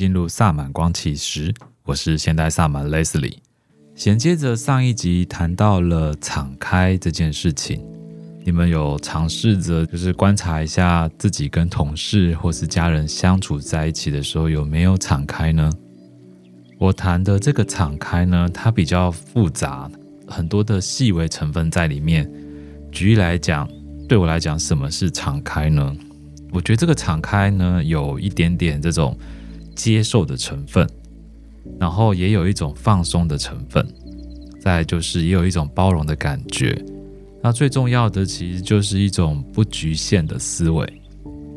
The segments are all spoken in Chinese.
进入萨满光启时，我是现代萨满 Leslie。衔接着上一集谈到了敞开这件事情，你们有尝试着就是观察一下自己跟同事或是家人相处在一起的时候有没有敞开呢？我谈的这个敞开呢，它比较复杂，很多的细微成分在里面。举例来讲，对我来讲，什么是敞开呢？我觉得这个敞开呢，有一点点这种。接受的成分，然后也有一种放松的成分，再就是也有一种包容的感觉。那最重要的其实就是一种不局限的思维。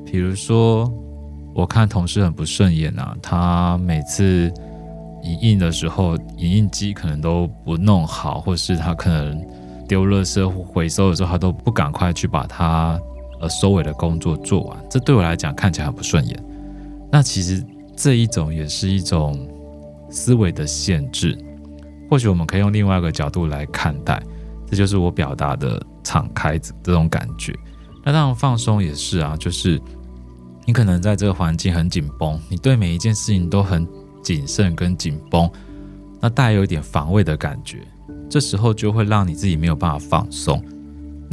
比如说，我看同事很不顺眼啊，他每次影印的时候，影印机可能都不弄好，或是他可能丢垃圾回收的时候，他都不赶快去把他呃收尾的工作做完。这对我来讲看起来很不顺眼。那其实。这一种也是一种思维的限制，或许我们可以用另外一个角度来看待，这就是我表达的敞开这种感觉。那当然放松也是啊，就是你可能在这个环境很紧绷，你对每一件事情都很谨慎跟紧绷，那带有一点防卫的感觉，这时候就会让你自己没有办法放松。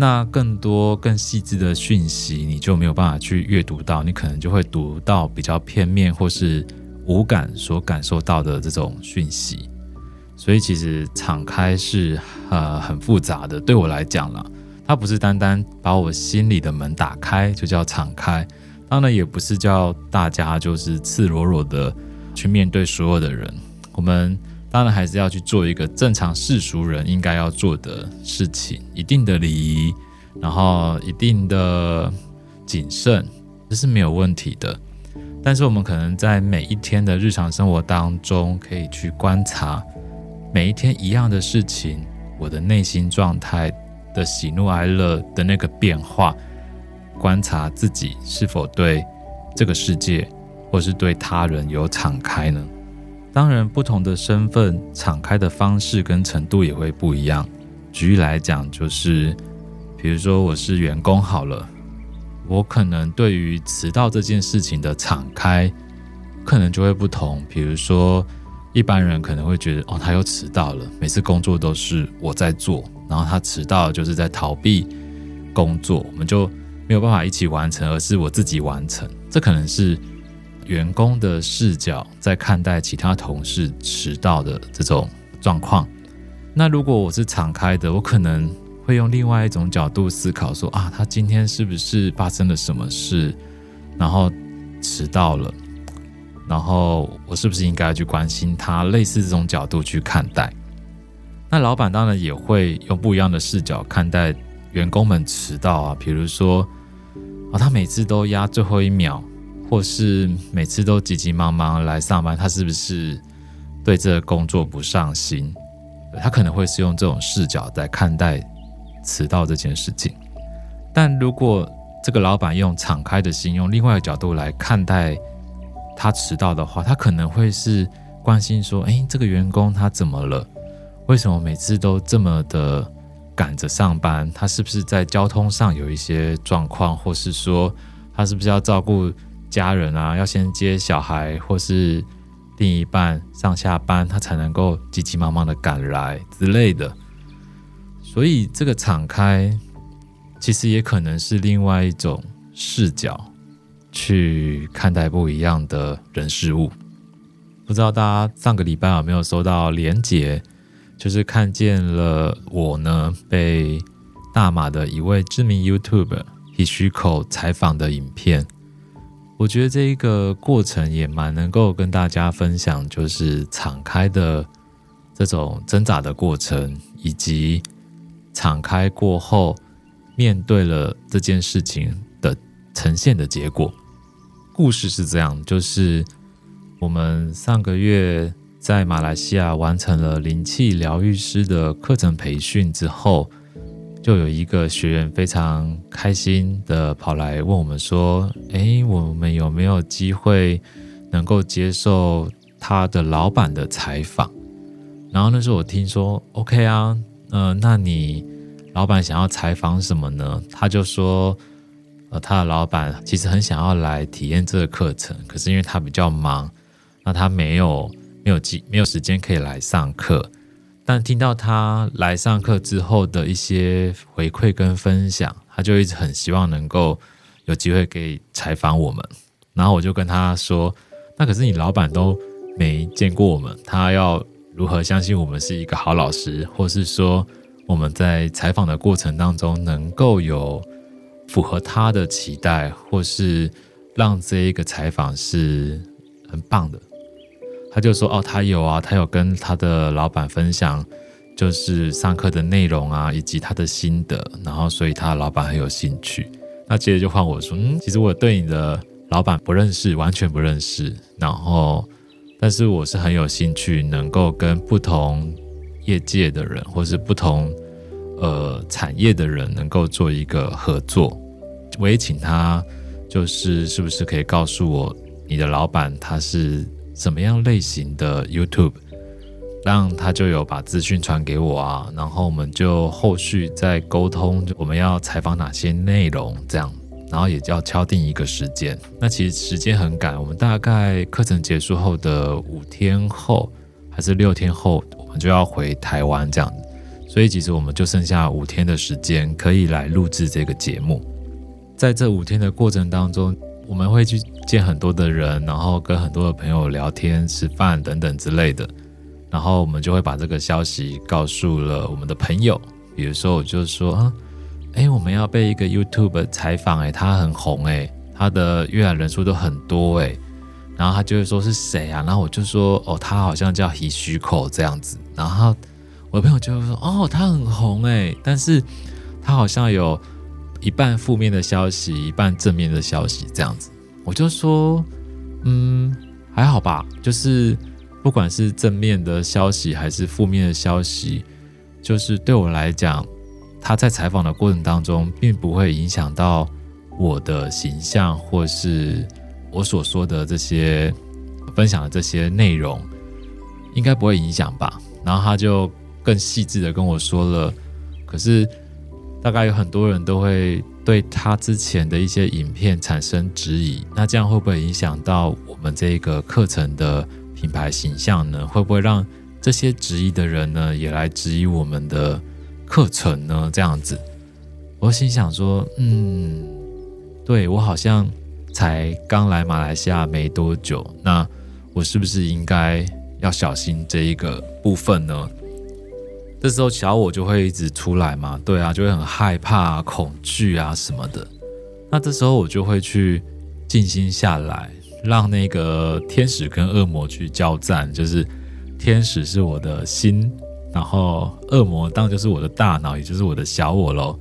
那更多更细致的讯息，你就没有办法去阅读到，你可能就会读到比较片面或是无感所感受到的这种讯息。所以其实敞开是呃很复杂的，对我来讲啦，它不是单单把我心里的门打开就叫敞开，当然也不是叫大家就是赤裸裸的去面对所有的人，我们。当然还是要去做一个正常世俗人应该要做的事情，一定的礼仪，然后一定的谨慎，这是没有问题的。但是我们可能在每一天的日常生活当中，可以去观察每一天一样的事情，我的内心状态的喜怒哀乐的那个变化，观察自己是否对这个世界或是对他人有敞开呢？当然，不同的身份敞开的方式跟程度也会不一样。举例来讲，就是比如说我是员工好了，我可能对于迟到这件事情的敞开，可能就会不同。比如说，一般人可能会觉得，哦，他又迟到了，每次工作都是我在做，然后他迟到就是在逃避工作，我们就没有办法一起完成，而是我自己完成。这可能是。员工的视角在看待其他同事迟到的这种状况，那如果我是敞开的，我可能会用另外一种角度思考说，啊，他今天是不是发生了什么事，然后迟到了，然后我是不是应该去关心他？类似这种角度去看待。那老板当然也会用不一样的视角看待员工们迟到啊，比如说啊，他每次都压最后一秒。或是每次都急急忙忙来上班，他是不是对这个工作不上心？他可能会是用这种视角在看待迟到这件事情。但如果这个老板用敞开的心，用另外一个角度来看待他迟到的话，他可能会是关心说：“诶，这个员工他怎么了？为什么每次都这么的赶着上班？他是不是在交通上有一些状况？或是说他是不是要照顾？”家人啊，要先接小孩，或是另一半上下班，他才能够急急忙忙的赶来之类的。所以，这个敞开其实也可能是另外一种视角去看待不一样的人事物。不知道大家上个礼拜有没有收到连结，就是看见了我呢被大马的一位知名 YouTube Hishiko 采访的影片。我觉得这一个过程也蛮能够跟大家分享，就是敞开的这种挣扎的过程，以及敞开过后面对了这件事情的呈现的结果。故事是这样，就是我们上个月在马来西亚完成了灵气疗愈师的课程培训之后。就有一个学员非常开心的跑来问我们说：“诶，我们有没有机会能够接受他的老板的采访？”然后那时候我听说：“OK 啊，嗯、呃，那你老板想要采访什么呢？”他就说：“呃，他的老板其实很想要来体验这个课程，可是因为他比较忙，那他没有没有机没有时间可以来上课，但听到他来上课之后的一些回馈跟分享，他就一直很希望能够有机会可以采访我们。然后我就跟他说：“那可是你老板都没见过我们，他要如何相信我们是一个好老师，或是说我们在采访的过程当中能够有符合他的期待，或是让这一个采访是很棒的？”他就说：“哦，他有啊，他有跟他的老板分享，就是上课的内容啊，以及他的心得，然后所以他老板很有兴趣。那接着就换我说：嗯，其实我对你的。”老板不认识，完全不认识。然后，但是我是很有兴趣，能够跟不同业界的人，或是不同呃产业的人，能够做一个合作。我也请他，就是是不是可以告诉我，你的老板他是什么样类型的 YouTube，让他就有把资讯传给我啊。然后我们就后续再沟通，我们要采访哪些内容，这样。然后也要敲定一个时间，那其实时间很赶，我们大概课程结束后的五天后还是六天后，我们就要回台湾这样，所以其实我们就剩下五天的时间可以来录制这个节目。在这五天的过程当中，我们会去见很多的人，然后跟很多的朋友聊天、吃饭等等之类的，然后我们就会把这个消息告诉了我们的朋友，比如说我就说啊。哎，我们要被一个 YouTube 采访，哎，他很红，哎，他的阅览人数都很多，哎，然后他就会说是谁啊？然后我就说，哦，他好像叫 Hishiko 这样子。然后我的朋友就会说，哦，他很红，哎，但是他好像有一半负面的消息，一半正面的消息这样子。我就说，嗯，还好吧，就是不管是正面的消息还是负面的消息，就是对我来讲。他在采访的过程当中，并不会影响到我的形象，或是我所说的这些分享的这些内容，应该不会影响吧？然后他就更细致的跟我说了，可是大概有很多人都会对他之前的一些影片产生质疑，那这样会不会影响到我们这个课程的品牌形象呢？会不会让这些质疑的人呢，也来质疑我们的？课程呢？这样子，我心想说，嗯，对，我好像才刚来马来西亚没多久，那我是不是应该要小心这一个部分呢？这时候小我就会一直出来嘛，对啊，就会很害怕、恐惧啊什么的。那这时候我就会去静心下来，让那个天使跟恶魔去交战，就是天使是我的心。然后恶魔当然就是我的大脑，也就是我的小我喽。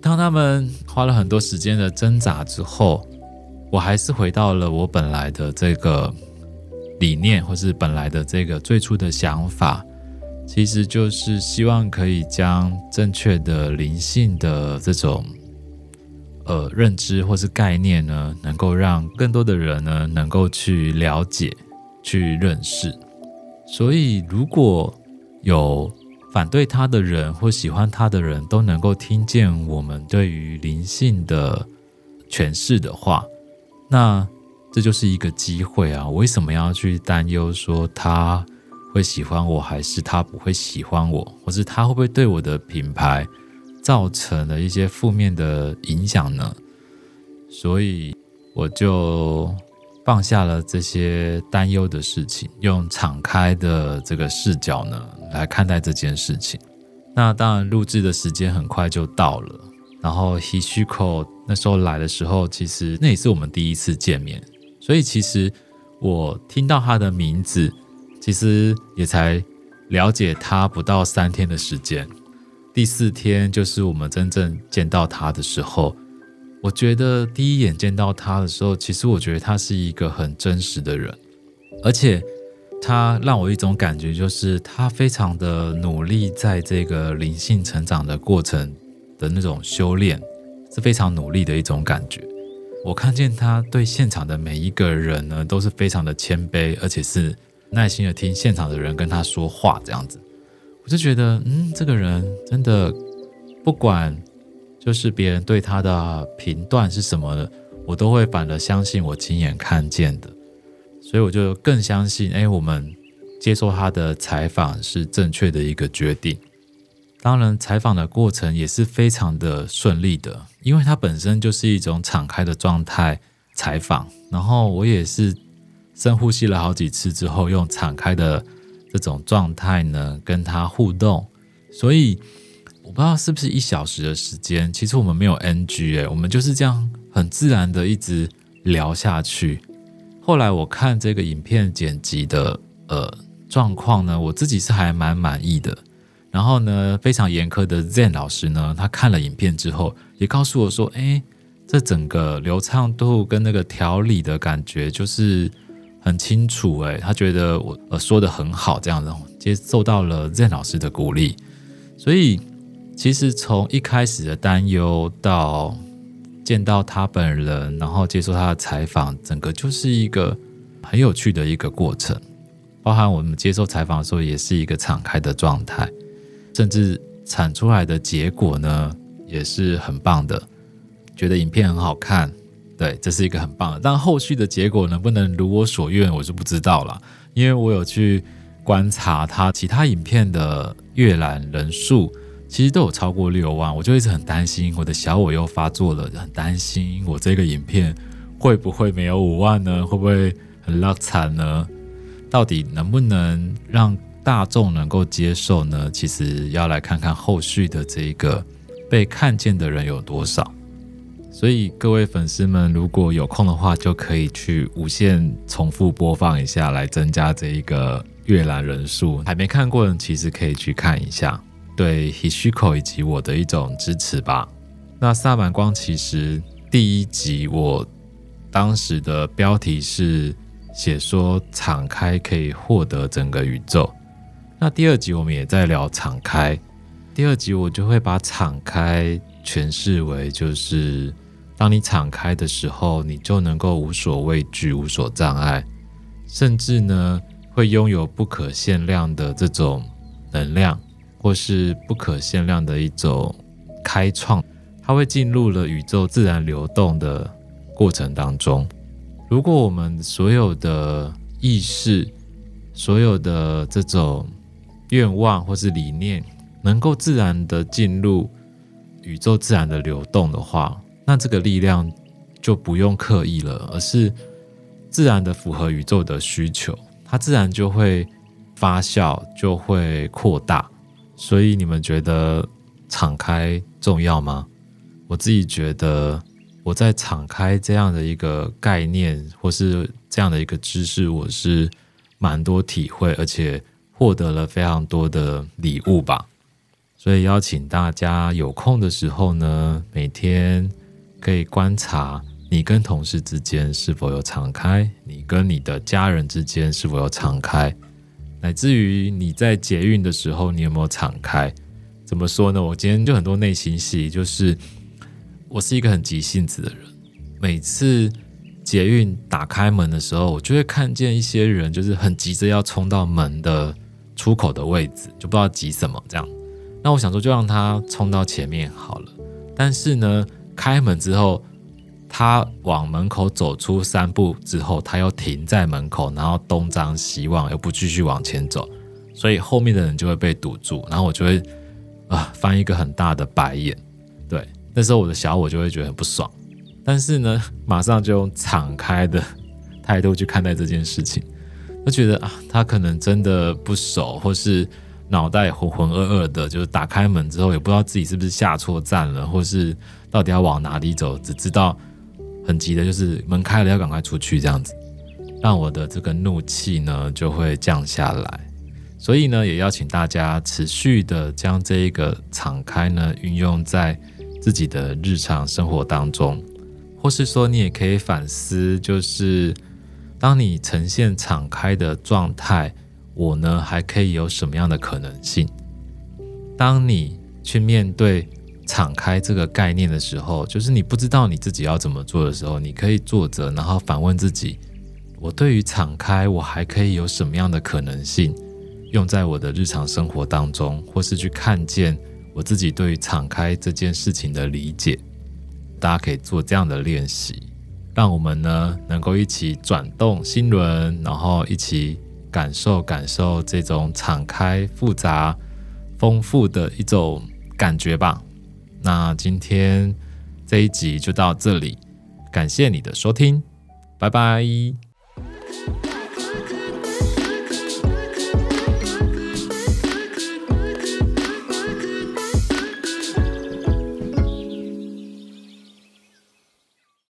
当他们花了很多时间的挣扎之后，我还是回到了我本来的这个理念，或是本来的这个最初的想法，其实就是希望可以将正确的灵性的这种呃认知或是概念呢，能够让更多的人呢能够去了解、去认识。所以如果有反对他的人或喜欢他的人都能够听见我们对于灵性的诠释的话，那这就是一个机会啊！为什么要去担忧说他会喜欢我，还是他不会喜欢我，或是他会不会对我的品牌造成了一些负面的影响呢？所以我就。放下了这些担忧的事情，用敞开的这个视角呢来看待这件事情。那当然，录制的时间很快就到了。然后 Hishiko 那时候来的时候，其实那也是我们第一次见面，所以其实我听到他的名字，其实也才了解他不到三天的时间。第四天就是我们真正见到他的时候。我觉得第一眼见到他的时候，其实我觉得他是一个很真实的人，而且他让我一种感觉，就是他非常的努力，在这个灵性成长的过程的那种修炼，是非常努力的一种感觉。我看见他对现场的每一个人呢，都是非常的谦卑，而且是耐心的听现场的人跟他说话这样子。我就觉得，嗯，这个人真的不管。就是别人对他的评断是什么的，我都会反而相信我亲眼看见的。所以我就更相信，哎，我们接受他的采访是正确的一个决定。当然，采访的过程也是非常的顺利的，因为它本身就是一种敞开的状态采访。然后我也是深呼吸了好几次之后，用敞开的这种状态呢跟他互动。所以我不知道是不是一小时的时间，其实我们没有 NG 哎，我们就是这样很自然的一直聊下去。后来我看这个影片剪辑的呃状况呢，我自己是还蛮满意的。然后呢，非常严苛的 Zen 老师呢，他看了影片之后，也告诉我说：“哎，这整个流畅度跟那个条理的感觉就是很清楚。”哎，他觉得我呃说的很好，这样子接受到了 Zen 老师的鼓励。所以，其实从一开始的担忧到见到他本人，然后接受他的采访，整个就是一个很有趣的一个过程。包含我们接受采访的时候，也是一个敞开的状态。甚至产出来的结果呢，也是很棒的。觉得影片很好看，对，这是一个很棒的。但后续的结果能不能如我所愿，我就不知道了。因为我有去观察他其他影片的阅览人数，其实都有超过六万，我就一直很担心，我的小我又发作了，很担心我这个影片会不会没有五万呢？会不会很落惨呢？到底能不能让？大众能够接受呢？其实要来看看后续的这一个被看见的人有多少。所以各位粉丝们，如果有空的话，就可以去无限重复播放一下，来增加这一个阅览人数。还没看过的人，其实可以去看一下，对 Hishiko 以及我的一种支持吧。那萨满光其实第一集我当时的标题是写说，敞开可以获得整个宇宙。那第二集我们也在聊敞开，第二集我就会把敞开诠释为，就是当你敞开的时候，你就能够无所畏惧、无所障碍，甚至呢会拥有不可限量的这种能量，或是不可限量的一种开创，它会进入了宇宙自然流动的过程当中。如果我们所有的意识，所有的这种愿望或是理念能够自然的进入宇宙自然的流动的话，那这个力量就不用刻意了，而是自然的符合宇宙的需求，它自然就会发酵，就会扩大。所以你们觉得敞开重要吗？我自己觉得我在敞开这样的一个概念或是这样的一个知识，我是蛮多体会，而且。获得了非常多的礼物吧，所以邀请大家有空的时候呢，每天可以观察你跟同事之间是否有敞开，你跟你的家人之间是否有敞开，乃至于你在捷运的时候，你有没有敞开？怎么说呢？我今天就很多内心戏，就是我是一个很急性子的人，每次。捷运打开门的时候，我就会看见一些人，就是很急着要冲到门的出口的位置，就不知道急什么这样。那我想说，就让他冲到前面好了。但是呢，开门之后，他往门口走出三步之后，他又停在门口，然后东张西望，又不继续往前走，所以后面的人就会被堵住，然后我就会啊翻一个很大的白眼。对，那时候我的小我就会觉得很不爽。但是呢，马上就用敞开的态度去看待这件事情，就觉得啊，他可能真的不熟，或是脑袋浑浑噩噩的，就是打开门之后也不知道自己是不是下错站了，或是到底要往哪里走，只知道很急的，就是门开了要赶快出去这样子，让我的这个怒气呢就会降下来。所以呢，也邀请大家持续的将这一个敞开呢运用在自己的日常生活当中。或是说，你也可以反思，就是当你呈现敞开的状态，我呢还可以有什么样的可能性？当你去面对敞开这个概念的时候，就是你不知道你自己要怎么做的时候，你可以坐着，然后反问自己：我对于敞开，我还可以有什么样的可能性？用在我的日常生活当中，或是去看见我自己对于敞开这件事情的理解。大家可以做这样的练习，让我们呢能够一起转动心轮，然后一起感受感受这种敞开、复杂、丰富的一种感觉吧。那今天这一集就到这里感谢你的收听拜拜。